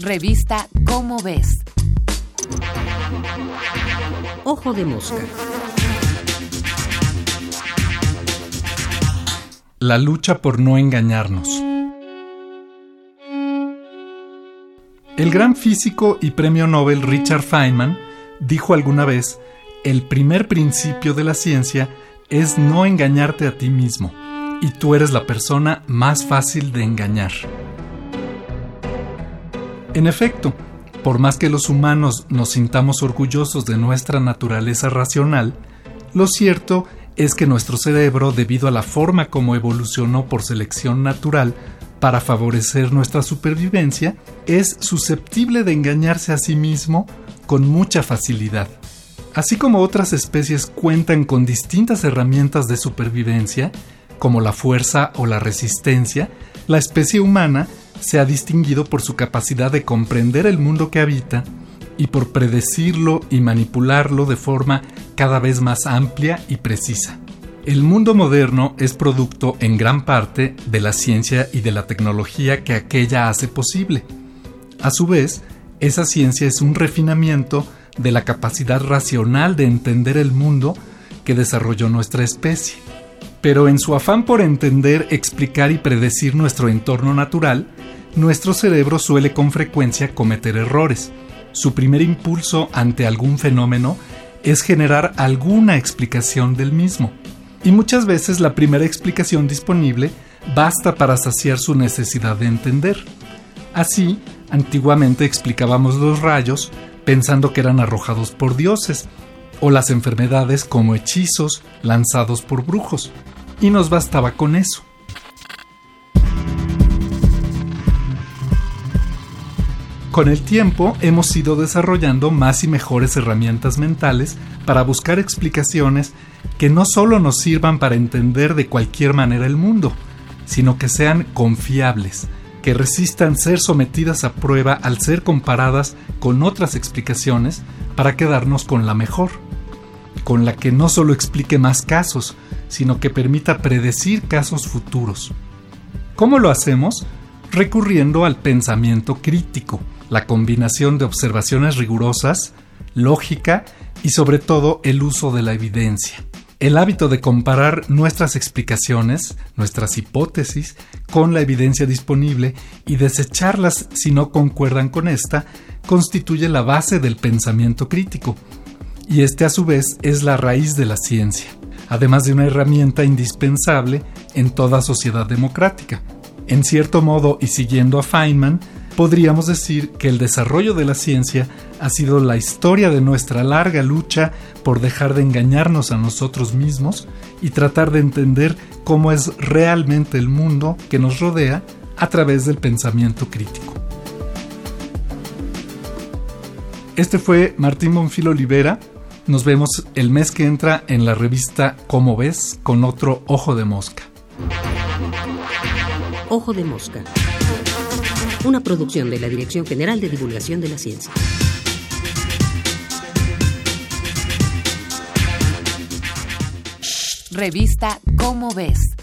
Revista Cómo ves. Ojo de mosca. La lucha por no engañarnos. El gran físico y premio Nobel Richard Feynman dijo alguna vez, el primer principio de la ciencia es no engañarte a ti mismo, y tú eres la persona más fácil de engañar. En efecto, por más que los humanos nos sintamos orgullosos de nuestra naturaleza racional, lo cierto es que nuestro cerebro, debido a la forma como evolucionó por selección natural para favorecer nuestra supervivencia, es susceptible de engañarse a sí mismo con mucha facilidad. Así como otras especies cuentan con distintas herramientas de supervivencia, como la fuerza o la resistencia, la especie humana se ha distinguido por su capacidad de comprender el mundo que habita y por predecirlo y manipularlo de forma cada vez más amplia y precisa. El mundo moderno es producto en gran parte de la ciencia y de la tecnología que aquella hace posible. A su vez, esa ciencia es un refinamiento de la capacidad racional de entender el mundo que desarrolló nuestra especie. Pero en su afán por entender, explicar y predecir nuestro entorno natural, nuestro cerebro suele con frecuencia cometer errores. Su primer impulso ante algún fenómeno es generar alguna explicación del mismo. Y muchas veces la primera explicación disponible basta para saciar su necesidad de entender. Así, antiguamente explicábamos los rayos pensando que eran arrojados por dioses, o las enfermedades como hechizos lanzados por brujos, y nos bastaba con eso. Con el tiempo hemos ido desarrollando más y mejores herramientas mentales para buscar explicaciones que no solo nos sirvan para entender de cualquier manera el mundo, sino que sean confiables, que resistan ser sometidas a prueba al ser comparadas con otras explicaciones para quedarnos con la mejor, con la que no solo explique más casos, sino que permita predecir casos futuros. ¿Cómo lo hacemos? Recurriendo al pensamiento crítico, la combinación de observaciones rigurosas, lógica y sobre todo el uso de la evidencia. El hábito de comparar nuestras explicaciones, nuestras hipótesis, con la evidencia disponible y desecharlas si no concuerdan con esta, constituye la base del pensamiento crítico, y este a su vez es la raíz de la ciencia, además de una herramienta indispensable en toda sociedad democrática. En cierto modo, y siguiendo a Feynman, podríamos decir que el desarrollo de la ciencia ha sido la historia de nuestra larga lucha por dejar de engañarnos a nosotros mismos y tratar de entender cómo es realmente el mundo que nos rodea a través del pensamiento crítico. Este fue Martín Bonfil Olivera. Nos vemos el mes que entra en la revista Cómo ves con otro Ojo de Mosca. Ojo de Mosca una producción de la Dirección General de Divulgación de la Ciencia. Revista Cómo ves